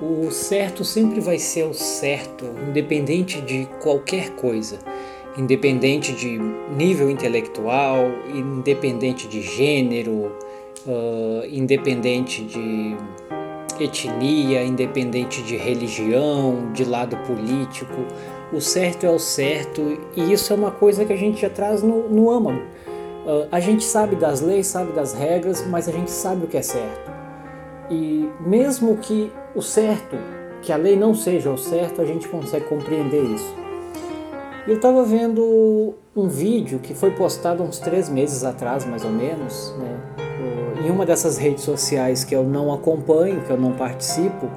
O certo sempre vai ser o certo, independente de qualquer coisa, independente de nível intelectual, independente de gênero, uh, independente de etnia, independente de religião, de lado político. O certo é o certo e isso é uma coisa que a gente já traz no, no âmago. Uh, a gente sabe das leis, sabe das regras, mas a gente sabe o que é certo. E mesmo que o certo, que a lei não seja o certo, a gente consegue compreender isso. Eu estava vendo um vídeo que foi postado uns três meses atrás, mais ou menos, né, em uma dessas redes sociais que eu não acompanho, que eu não participo.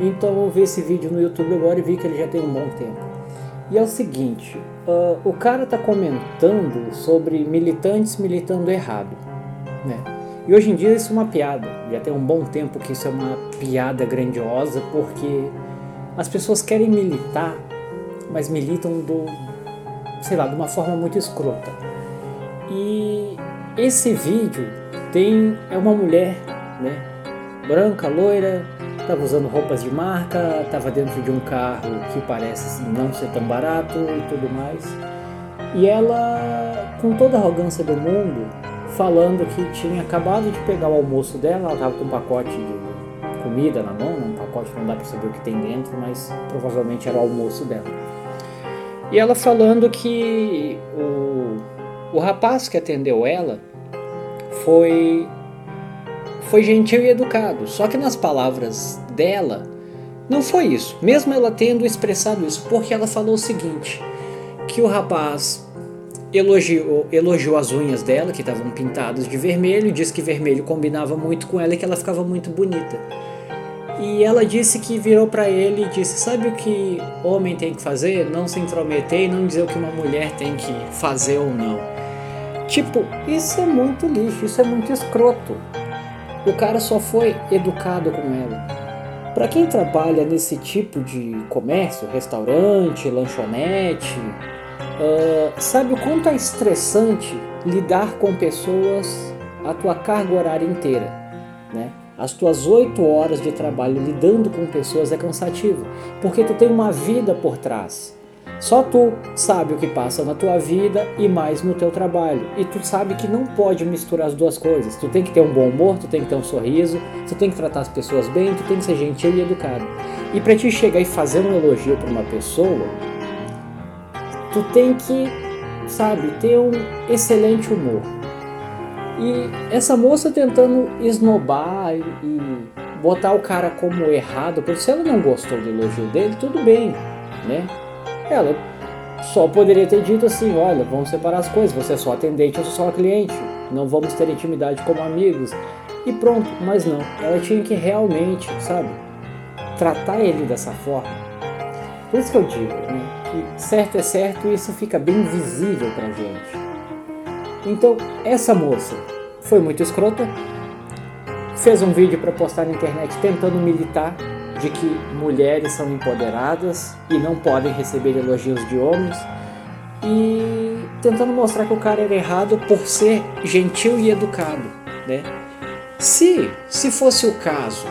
Então eu vi esse vídeo no YouTube agora e vi que ele já tem um bom tempo. E é o seguinte, uh, o cara está comentando sobre militantes militando errado, né? E hoje em dia isso é uma piada. Já tem um bom tempo que isso é uma piada grandiosa, porque as pessoas querem militar, mas militam do, sei lá, de uma forma muito escrota. E esse vídeo tem é uma mulher, né, branca, loira, estava usando roupas de marca, estava dentro de um carro que parece não ser tão barato e tudo mais. E ela, com toda a arrogância do mundo, falando que tinha acabado de pegar o almoço dela, ela estava com um pacote de comida na mão, um pacote não dá para saber o que tem dentro, mas provavelmente era o almoço dela. E ela falando que o, o rapaz que atendeu ela foi foi gentil e educado, só que nas palavras dela não foi isso, mesmo ela tendo expressado isso, porque ela falou o seguinte, que o rapaz elogiou, elogiou as unhas dela, que estavam pintadas de vermelho, disse que vermelho combinava muito com ela e que ela ficava muito bonita. E ela disse que virou para ele e disse: Sabe o que homem tem que fazer? Não se intrometer e não dizer o que uma mulher tem que fazer ou não. Tipo, isso é muito lixo, isso é muito escroto. O cara só foi educado com ela. Para quem trabalha nesse tipo de comércio, restaurante, lanchonete, Uh, sabe o quanto é estressante lidar com pessoas a tua carga horária inteira, né? As tuas oito horas de trabalho lidando com pessoas é cansativo, porque tu tem uma vida por trás. Só tu sabe o que passa na tua vida e mais no teu trabalho. E tu sabe que não pode misturar as duas coisas. Tu tem que ter um bom humor, tu tem que ter um sorriso, tu tem que tratar as pessoas bem, tu tem que ser gentil e educado. E para te chegar e fazer um elogio para uma pessoa, tu tem que, sabe, ter um excelente humor. E essa moça tentando esnobar e, e botar o cara como errado, porque se ela não gostou do elogio dele, tudo bem, né? Ela só poderia ter dito assim: olha, vamos separar as coisas, você é só atendente, eu sou só cliente, não vamos ter intimidade como amigos. E pronto, mas não, ela tinha que realmente, sabe, tratar ele dessa forma. Por isso que eu digo, né? Que certo é certo e isso fica bem visível pra gente. Então, essa moça foi muito escrota, fez um vídeo para postar na internet tentando militar de que mulheres são empoderadas e não podem receber elogios de homens e tentando mostrar que o cara era errado por ser gentil e educado, né? Se se fosse o caso,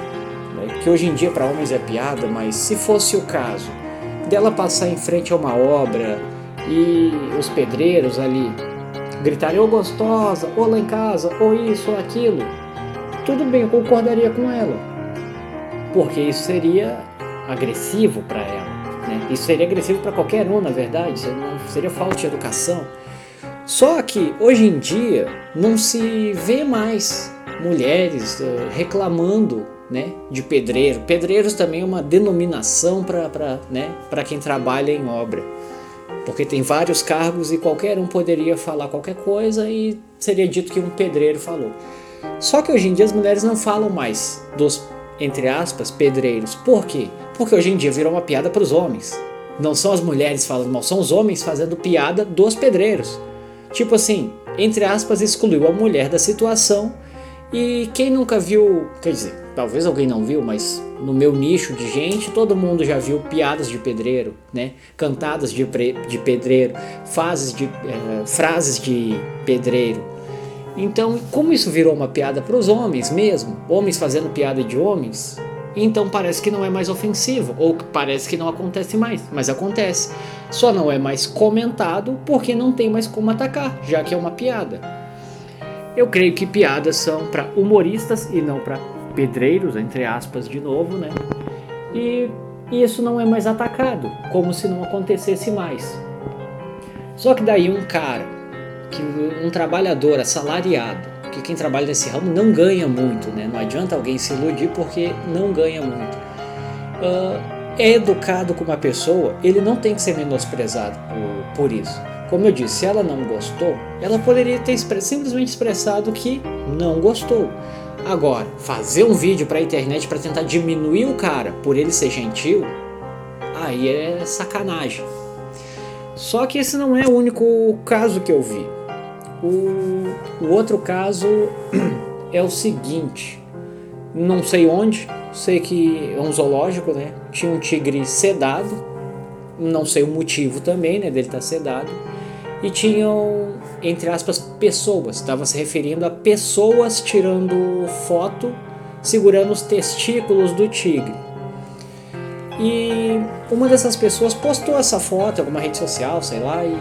né, que hoje em dia para homens é piada, mas se fosse o caso dela passar em frente a uma obra e os pedreiros ali gritarem, ô oh, gostosa, ou lá em casa, ou isso, ou aquilo, tudo bem, eu concordaria com ela. Porque isso seria agressivo para ela. Né? Isso seria agressivo para qualquer um, na verdade, seria falta de educação. Só que hoje em dia não se vê mais mulheres uh, reclamando né, de pedreiro. Pedreiros também é uma denominação para né, quem trabalha em obra, porque tem vários cargos e qualquer um poderia falar qualquer coisa e seria dito que um pedreiro falou. Só que hoje em dia as mulheres não falam mais dos, entre aspas, pedreiros. Por quê? Porque hoje em dia virou uma piada para os homens. Não são as mulheres falando mal, são os homens fazendo piada dos pedreiros. Tipo assim, entre aspas, excluiu a mulher da situação. E quem nunca viu, quer dizer, talvez alguém não viu, mas no meu nicho de gente, todo mundo já viu piadas de pedreiro, né? Cantadas de, de pedreiro, fases de, é, frases de pedreiro. Então, como isso virou uma piada para os homens mesmo, homens fazendo piada de homens, então parece que não é mais ofensivo, ou parece que não acontece mais, mas acontece. Só não é mais comentado porque não tem mais como atacar, já que é uma piada. Eu creio que piadas são para humoristas e não para pedreiros, entre aspas, de novo, né? E isso não é mais atacado, como se não acontecesse mais. Só que daí um cara, que um trabalhador assalariado, que quem trabalha nesse ramo não ganha muito, né? Não adianta alguém se iludir porque não ganha muito. Uh, é educado com uma pessoa, ele não tem que ser menosprezado por, por isso. Como eu disse, se ela não gostou, ela poderia ter simplesmente expressado que não gostou. Agora, fazer um vídeo para a internet para tentar diminuir o cara por ele ser gentil, aí é sacanagem. Só que esse não é o único caso que eu vi. O, o outro caso é o seguinte: não sei onde, sei que é um zoológico, né? Tinha um tigre sedado, não sei o motivo também, né? Dele estar tá sedado, e tinham, entre aspas, pessoas, estava se referindo a pessoas tirando foto segurando os testículos do tigre. E uma dessas pessoas postou essa foto em alguma rede social, sei lá, e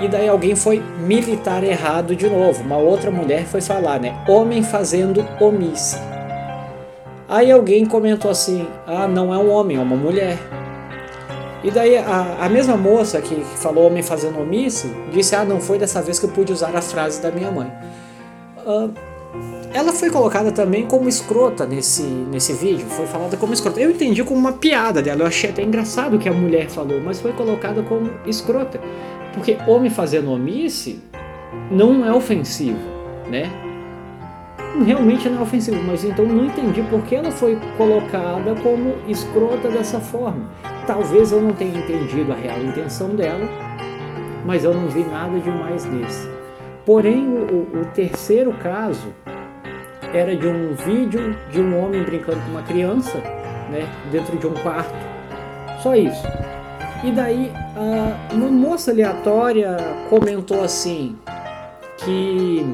e daí alguém foi militar errado de novo. Uma outra mulher foi falar, né? Homem fazendo omisse. Aí alguém comentou assim: ah, não é um homem, é uma mulher. E daí a, a mesma moça que falou homem fazendo omisse disse: ah, não foi dessa vez que eu pude usar a frase da minha mãe. Uh, ela foi colocada também como escrota nesse, nesse vídeo, foi falada como escrota. Eu entendi como uma piada dela, eu achei até engraçado o que a mulher falou, mas foi colocada como escrota. Porque homem fazendo omisse não é ofensivo, né? Realmente não é ofensivo, mas então não entendi por que ela foi colocada como escrota dessa forma. Talvez eu não tenha entendido a real intenção dela, mas eu não vi nada demais desse. Porém, o, o terceiro caso era de um vídeo de um homem brincando com uma criança, né, dentro de um quarto. Só isso. E daí uma moça aleatória comentou assim que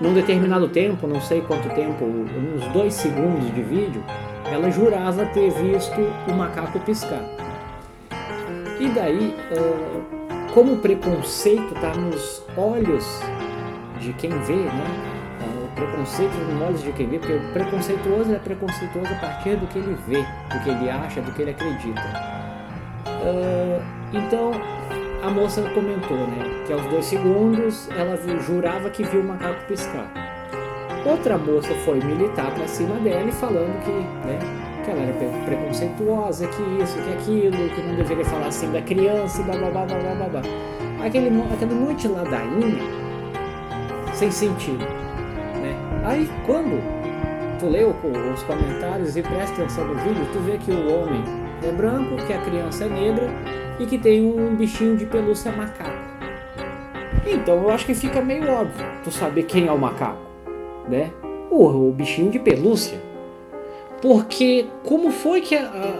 num determinado tempo, não sei quanto tempo, uns dois segundos de vídeo, ela jurava ter visto o macaco piscar. E daí, como o preconceito está nos olhos de quem vê, né? O preconceito nos olhos de quem vê, porque o preconceituoso é preconceituoso a partir do que ele vê, do que ele acha, do que ele acredita. Então a moça comentou, né, que aos dois segundos ela viu, jurava que viu o macaco piscar. Outra moça foi militar para cima dela e falando que, né, que ela era preconceituosa, que isso, que aquilo, que não deveria falar assim da criança, blá blá blá blá blá blá. Aquele, aquele monte ladainha sem sentido, né? Aí quando tu leu os comentários e presta atenção no vídeo, tu vê que o homem é branco, que a criança é negra e que tem um bichinho de pelúcia macaco. Então eu acho que fica meio óbvio tu saber quem é o macaco, né? O, bichinho de pelúcia. Porque como foi que a,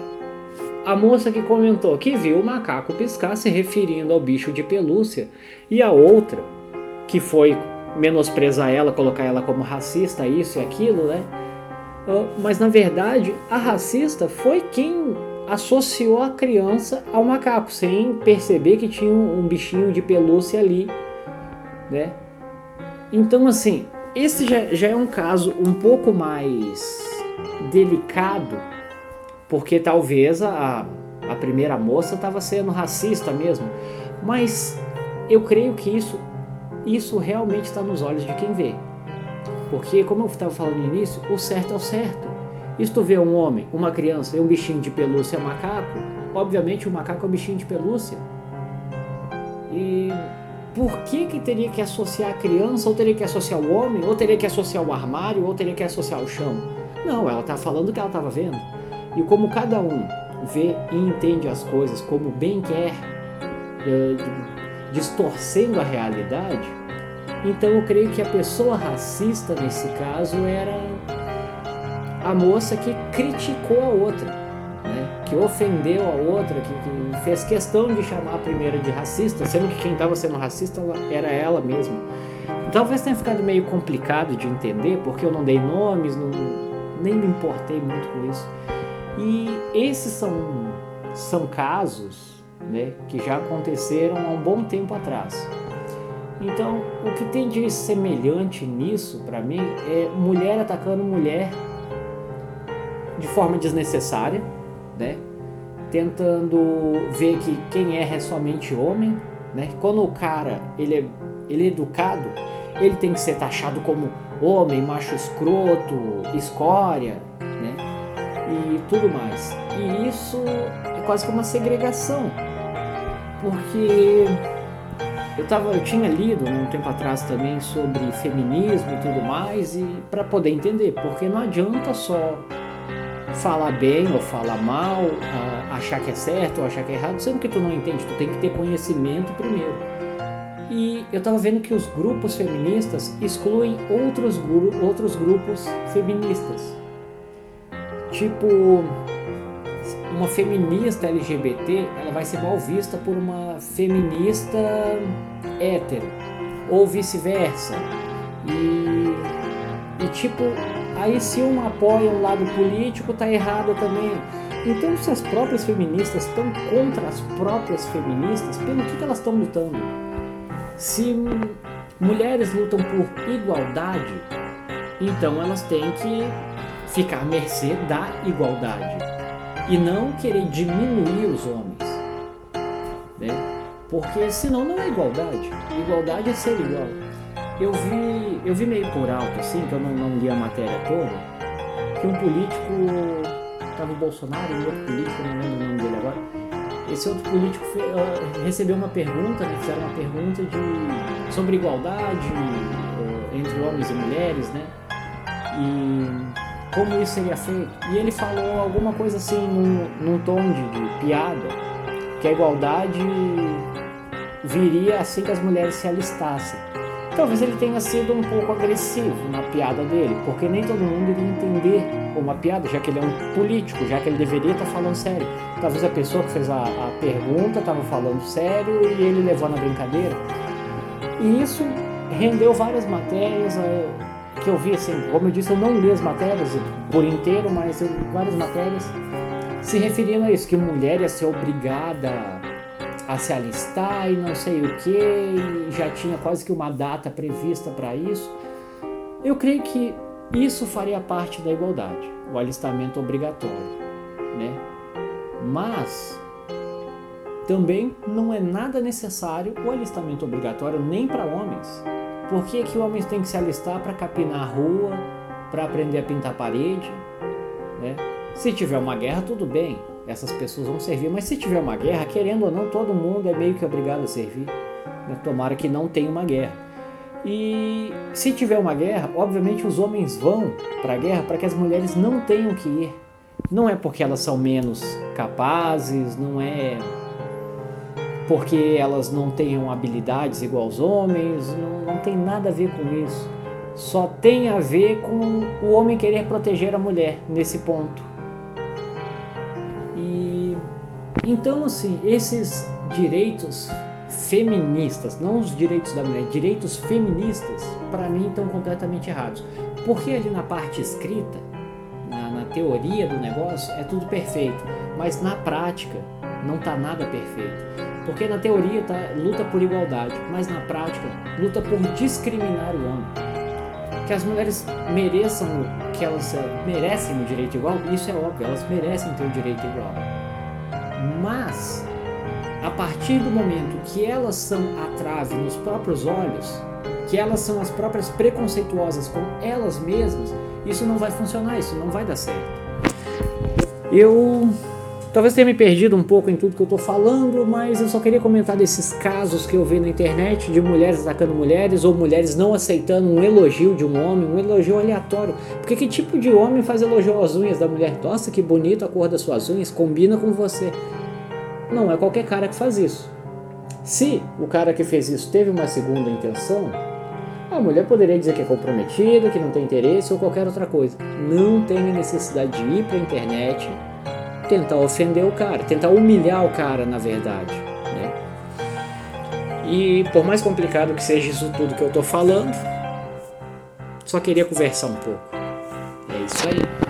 a moça que comentou que viu o macaco piscar se referindo ao bicho de pelúcia e a outra que foi menosprezar ela, colocar ela como racista, isso e aquilo, né? Uh, mas na verdade a racista foi quem associou a criança ao macaco, sem perceber que tinha um bichinho de pelúcia ali, né? Então, assim, esse já, já é um caso um pouco mais delicado, porque talvez a, a primeira moça estava sendo racista mesmo, mas eu creio que isso, isso realmente está nos olhos de quem vê. Porque, como eu estava falando no início, o certo é o certo. Tu vê um homem, uma criança e um bichinho de pelúcia macaco, obviamente o macaco é um bichinho de pelúcia. E por que que teria que associar a criança, ou teria que associar o homem, ou teria que associar o armário, ou teria que associar o chão? Não, ela está falando o que ela estava vendo. E como cada um vê e entende as coisas como bem quer, é, distorcendo a realidade, então eu creio que a pessoa racista nesse caso era a moça que criticou a outra, né? que ofendeu a outra, que, que, fez questão de chamar a primeira de racista, sendo que quem estava sendo racista era ela mesma. Talvez tenha ficado meio complicado de entender, porque eu não dei nomes, não, nem me importei muito com isso. E esses são, são casos né, que já aconteceram há um bom tempo atrás. Então, o que tem de semelhante nisso, para mim, é mulher atacando mulher de forma desnecessária, né? Tentando ver que quem é é somente homem, né? Quando o cara ele é, ele é educado, ele tem que ser taxado como homem, macho escroto, escória, né? E tudo mais. E isso é quase que uma segregação, porque eu, tava, eu tinha lido um tempo atrás também sobre feminismo e tudo mais, e para poder entender, porque não adianta só falar bem ou falar mal, achar que é certo ou achar que é errado, sendo que tu não entende, tu tem que ter conhecimento primeiro. E eu estava vendo que os grupos feministas excluem outros, gru outros grupos feministas. Tipo, uma feminista LGBT, ela vai ser mal vista por uma feminista hétero, ou vice-versa. E, e tipo, aí se um apoia um lado político, tá errado também. Então, se as próprias feministas estão contra as próprias feministas, pelo que, que elas estão lutando? Se mulheres lutam por igualdade, então elas têm que ficar à mercê da igualdade e não querer diminuir os homens, né? Porque senão não é igualdade. Igualdade é ser igual. Eu vi, eu vi meio por alto, assim, que eu não, não li a matéria toda, que um político, estava o Bolsonaro e um outro político, não lembro o nome dele agora, esse outro político uh, recebeu uma pergunta, né, fizeram uma pergunta de, sobre igualdade uh, entre homens e mulheres, né? E como isso seria feito. E ele falou alguma coisa assim, num, num tom de, de piada, que a igualdade viria assim que as mulheres se alistassem. Talvez ele tenha sido um pouco agressivo na piada dele, porque nem todo mundo iria entender uma piada, já que ele é um político, já que ele deveria estar falando sério. Talvez a pessoa que fez a, a pergunta estava falando sério e ele levou na brincadeira. E isso rendeu várias matérias. Eh, que eu vi, assim, como eu disse, eu não li as matérias por inteiro, mas eu, várias matérias se referindo a isso, que mulher ia ser obrigada a se alistar e não sei o que, e já tinha quase que uma data prevista para isso. Eu creio que isso faria parte da igualdade, o alistamento obrigatório, né? Mas também não é nada necessário o alistamento obrigatório nem para homens. Por que, que homens têm que se alistar para capinar a rua, para aprender a pintar a parede? Né? Se tiver uma guerra, tudo bem, essas pessoas vão servir, mas se tiver uma guerra, querendo ou não, todo mundo é meio que obrigado a servir. Né? Tomara que não tenha uma guerra. E se tiver uma guerra, obviamente os homens vão para a guerra para que as mulheres não tenham que ir. Não é porque elas são menos capazes, não é porque elas não tenham habilidades igual aos homens, não, não tem nada a ver com isso. Só tem a ver com o homem querer proteger a mulher nesse ponto. Então assim, esses direitos feministas, não os direitos da mulher, direitos feministas, para mim estão completamente errados. Porque ali na parte escrita, na, na teoria do negócio, é tudo perfeito, mas na prática não está nada perfeito. Porque na teoria tá, luta por igualdade, mas na prática luta por discriminar o homem. Que as mulheres mereçam, que elas eh, merecem o direito igual, isso é óbvio, elas merecem ter o direito igual. Mas, a partir do momento que elas são a trave nos próprios olhos, que elas são as próprias preconceituosas com elas mesmas, isso não vai funcionar, isso não vai dar certo. Eu Talvez tenha me perdido um pouco em tudo que eu estou falando, mas eu só queria comentar desses casos que eu vi na internet de mulheres atacando mulheres ou mulheres não aceitando um elogio de um homem, um elogio aleatório. Porque que tipo de homem faz elogio às unhas da mulher? Nossa, que bonito a cor das suas unhas, combina com você. Não é qualquer cara que faz isso. Se o cara que fez isso teve uma segunda intenção, a mulher poderia dizer que é comprometida, que não tem interesse ou qualquer outra coisa. Não tem necessidade de ir para a internet tentar ofender o cara, tentar humilhar o cara, na verdade. Né? E por mais complicado que seja isso tudo que eu tô falando, só queria conversar um pouco. É isso aí.